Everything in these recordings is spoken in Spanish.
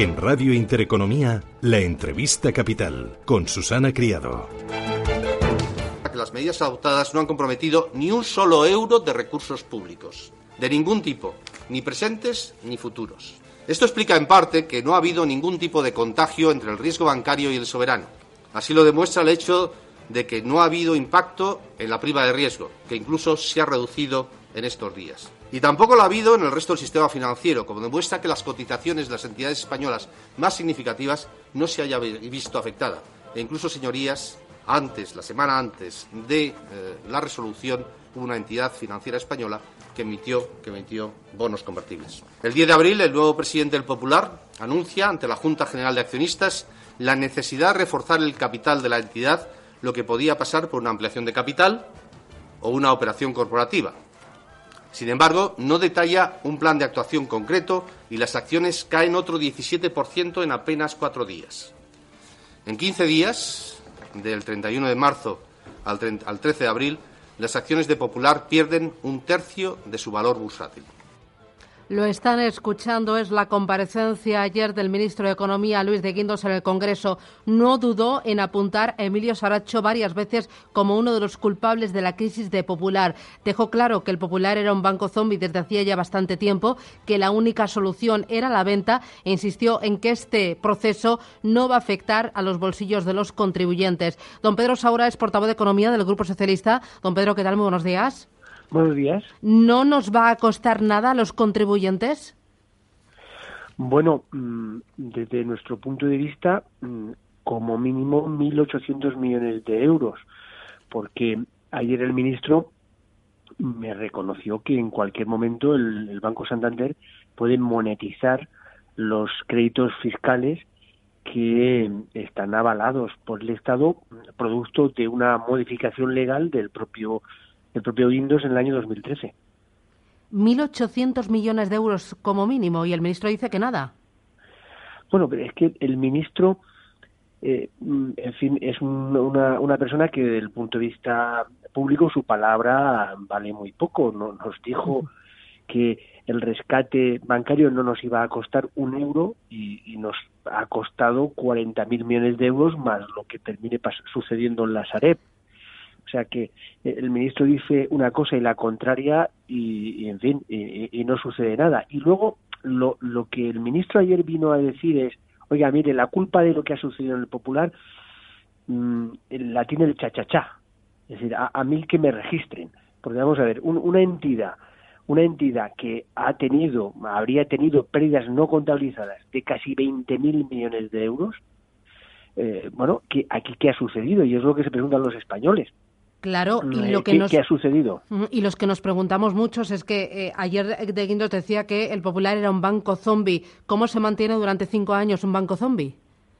En Radio Intereconomía, la entrevista capital con Susana Criado. Las medidas adoptadas no han comprometido ni un solo euro de recursos públicos, de ningún tipo, ni presentes ni futuros. Esto explica en parte que no ha habido ningún tipo de contagio entre el riesgo bancario y el soberano. Así lo demuestra el hecho de que no ha habido impacto en la prima de riesgo, que incluso se ha reducido en estos días. Y tampoco lo ha habido en el resto del sistema financiero, como demuestra que las cotizaciones de las entidades españolas más significativas no se haya visto afectada. E incluso, señorías, antes, la semana antes de eh, la resolución, hubo una entidad financiera española que emitió, que emitió bonos convertibles. El 10 de abril, el nuevo presidente del Popular anuncia ante la Junta General de Accionistas la necesidad de reforzar el capital de la entidad, lo que podía pasar por una ampliación de capital o una operación corporativa. Sin embargo, no detalla un plan de actuación concreto y las acciones caen otro 17% en apenas cuatro días. En 15 días, del 31 de marzo al 13 de abril, las acciones de Popular pierden un tercio de su valor bursátil. Lo están escuchando, es la comparecencia ayer del ministro de Economía, Luis de Guindos, en el Congreso. No dudó en apuntar a Emilio Saracho varias veces como uno de los culpables de la crisis de Popular. Dejó claro que el Popular era un banco zombie desde hacía ya bastante tiempo, que la única solución era la venta e insistió en que este proceso no va a afectar a los bolsillos de los contribuyentes. Don Pedro Saura es portavoz de Economía del Grupo Socialista. Don Pedro, ¿qué tal? Muy buenos días. Buenos días. ¿No nos va a costar nada a los contribuyentes? Bueno, mm, desde nuestro punto de vista, mm, como mínimo 1.800 millones de euros, porque ayer el ministro me reconoció que en cualquier momento el, Banco Santander puede monetizar los créditos fiscales que están avalados por el Estado producto de una modificación legal del propio el propio Windows en el año 2013. 1.800 millones de euros como mínimo y el ministro dice que nada. Bueno, pero es que el ministro, eh, en fin, es una, una persona que desde el punto de vista público su palabra vale muy poco. No, nos dijo que el rescate bancario no nos iba a costar un euro y, y nos ha costado 40.000 millones de euros más lo que termine sucediendo en la Sareb. O sea que eh, el ministro dice una cosa y la contraria y, en fin, y, no sucede nada. Y luego lo, lo que el ministro ayer vino a decir es, oiga, mire, la culpa de lo que ha sucedido en el Popular mm, la tiene el chachachá. Es decir, a, mí que me registren. Porque vamos a ver, una entidad una entidad que ha tenido, habría tenido pérdidas no contabilizadas de casi 20.000 millones de euros, eh, bueno, que aquí qué ha sucedido y es lo que se preguntan los españoles. Claro, y eh, lo que ¿Qué, nos... ¿Qué ha sucedido? Y los que nos preguntamos muchos es que eh, ayer de Guindos decía que el Popular era un banco zombie. ¿Cómo se mantiene durante cinco años un banco zombie?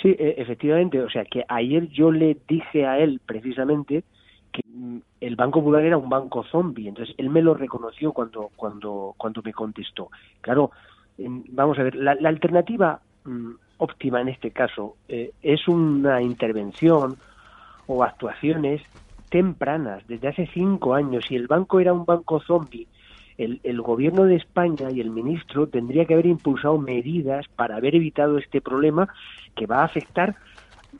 Sí, e, efectivamente. O sea, que ayer yo le dije a él precisamente que mm, el Banco Popular era un banco zombie. Entonces, él me lo reconoció cuando, cuando, cuando me contestó. Claro, vamos a ver, la, alternativa mm, óptima en este caso eh, es una intervención o actuaciones tempranas, desde hace cinco años, si el banco era un banco zombie, el, el, gobierno de España y el ministro tendría que haber impulsado medidas para haber evitado este problema que va a afectar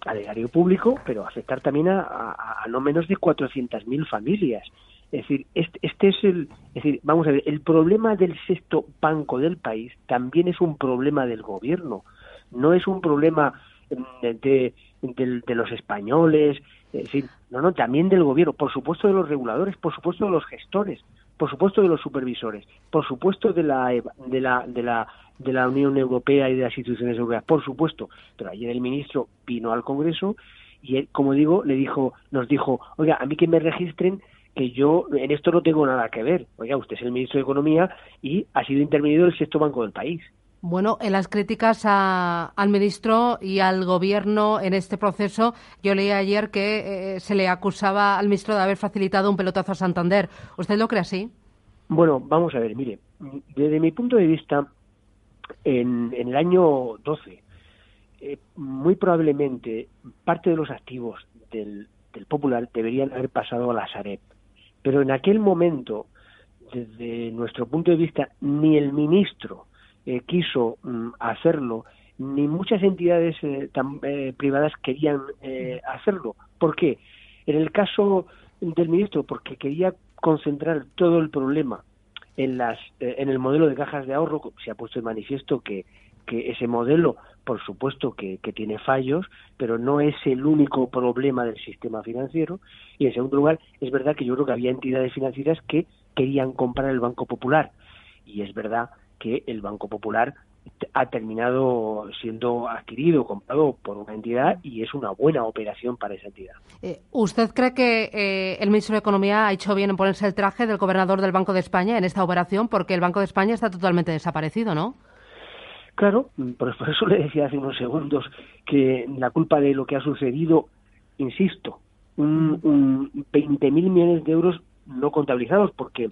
al erario público, pero afectar también a, a, no menos de 400.000 familias. Es decir, este, este, es el, es decir, vamos a ver, el problema del sexto banco del país también es un problema del gobierno, no es un problema mm, de, de los españoles, es no, no, también del gobierno, por supuesto de los reguladores, por supuesto de los gestores, por supuesto de los supervisores, por supuesto de la de la de la de la Unión Europea y de las instituciones europeas, por supuesto. Pero ayer el ministro vino al Congreso y él, como digo, le dijo, nos dijo, oiga, a mí que me registren que yo en esto no tengo nada que ver. Oiga, usted es el ministro de Economía y ha sido intervenido el sexto banco del país. Bueno, en las críticas al ministro y al gobierno en este proceso, yo leí ayer que eh, se le acusaba al ministro de haber facilitado un pelotazo a Santander. ¿Usted lo cree así? Bueno, vamos a ver, mire, desde mi punto de vista, en, el año 12, eh, muy probablemente parte de los activos del, del Popular deberían haber pasado a la Sareb. Pero en aquel momento, desde nuestro punto de vista, ni el ministro eh, quiso mm, hacerlo, ni muchas entidades eh, eh, privadas querían hacerlo. ¿Por qué? En el caso del ministro, porque quería concentrar todo el problema en, las, en el modelo de cajas de ahorro, se ha puesto de manifiesto que, que ese modelo, por supuesto que, que, tiene fallos, pero no es el único problema del sistema financiero. Y en segundo lugar, es verdad que yo creo que había entidades financieras que querían comprar el Banco Popular. Y es verdad que el Banco Popular ha terminado siendo adquirido, comprado por una entidad y es una buena operación para esa entidad. Eh, ¿Usted cree que eh, el ministro de Economía ha hecho bien en ponerse el traje del gobernador del Banco de España en esta operación? Porque el Banco de España está totalmente desaparecido, ¿no? Claro, por eso le decía hace unos segundos que la culpa de lo que ha sucedido, insisto, un, un 20.000 millones de euros no contabilizados, porque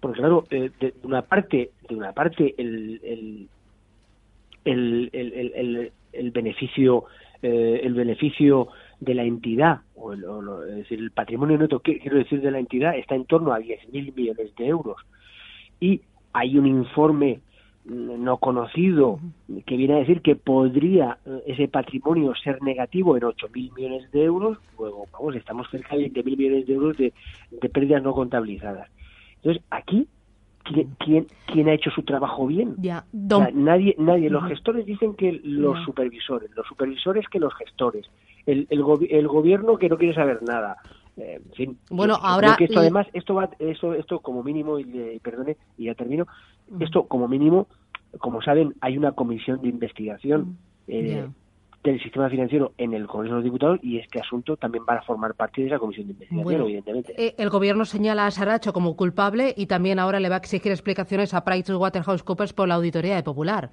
porque claro, eh, de, una parte, de una parte el, el, el, el, el beneficio eh, el beneficio de la entidad, o, es decir, el patrimonio neto, quiero decir, de la entidad, está en torno a 10.000 millones de euros. Y hay un informe mm, no conocido que viene a decir que podría eh, ese patrimonio ser negativo en 8.000 millones de euros, luego, vamos, estamos cerca de 20.000 millones de euros de, de pérdidas no contabilizadas. Entonces, aquí, ¿quién, quién, ha hecho su trabajo bien? Ya, nadie, nadie. Los gestores dicen que los supervisores, los supervisores que los gestores, el, el, el gobierno que no quiere saber nada. Eh, en fin, bueno, ahora que esto además, esto va, esto, esto como mínimo, y, perdone, y ya termino, esto como mínimo, como saben, hay una comisión de investigación eh, del sistema financiero en el Congreso de los Diputados y este asunto también va a formar parte de esa comisión de investigación, evidentemente. Eh, el gobierno señala a Saracho como culpable y también ahora le va a exigir explicaciones a PricewaterhouseCoopers por la auditoría de Popular.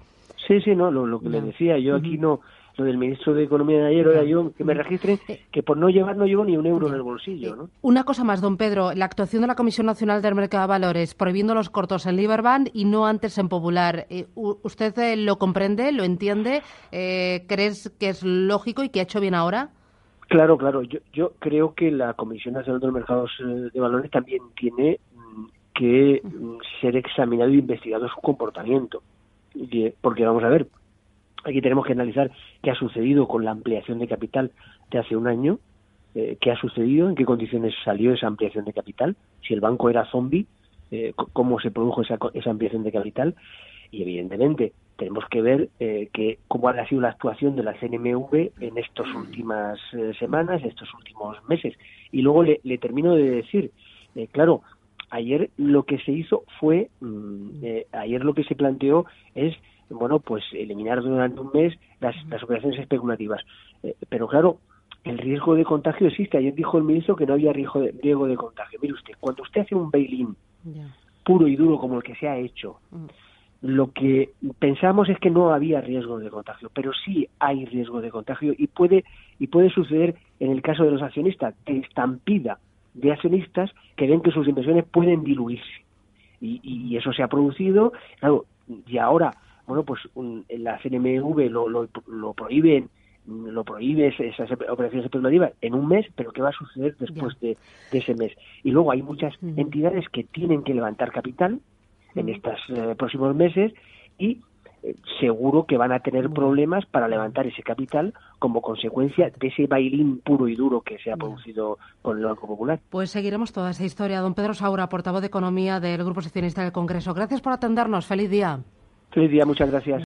Sí, sí, no, lo, que le decía, yo aquí no, lo del ministro de Economía de ayer, yo que me registren eh, que por no llevar no llevo ni un euro en el bolsillo. ¿no? Una cosa más, don Pedro, la actuación de la Comisión Nacional del Mercado de Valores prohibiendo los cortos en Liberbank y no antes en Popular. Eh, ¿Usted eh, lo comprende, lo entiende? ¿Crees que es lógico y que ha hecho bien ahora? Claro, claro. Yo, yo creo que la Comisión Nacional de los Mercados de Valores también tiene mm, que mm, ser examinado e investigado su comportamiento. Porque vamos a ver, Aquí tenemos que analizar qué ha sucedido con la ampliación de capital de hace un año, eh, qué ha sucedido, en qué condiciones salió esa ampliación de capital, si el banco era zombie, eh, cómo se produjo esa, esa, ampliación de capital y evidentemente tenemos que ver eh, que cómo ha sido la actuación de la CNMV en estas últimas semanas, estos últimos meses. Y luego le, termino de decir, claro, ayer lo que se hizo fue, mm, ayer lo que se planteó es bueno, pues eliminar durante un mes las, las operaciones especulativas. Eh, pero claro, el riesgo de contagio existe. Ayer dijo el ministro que no había riesgo de, riesgo de contagio. Mire usted, cuando usted hace un bail-in puro y duro como el que se ha hecho, mm. lo que pensamos es que no había riesgo de contagio, pero sí hay riesgo de contagio y puede y puede suceder en el caso de los accionistas, de estampida de accionistas que ven que sus inversiones pueden diluirse. Y, y eso se ha producido, claro, y ahora bueno, pues la CNMV lo, lo, lo prohíben lo prohíbe esas operaciones especulativas en un mes, pero ¿qué va a suceder después de, ese mes? Y luego hay muchas entidades que tienen que levantar capital en estos eh, próximos meses y eh, seguro que van a tener problemas para levantar ese capital como consecuencia de ese bailín puro y duro que se ha producido con el Banco Popular. Pues seguiremos toda esa historia. Don Pedro Saura, portavoz de Economía del Grupo Seccionista del Congreso. Gracias por atendernos. Feliz día. Feliz día, muchas gracias.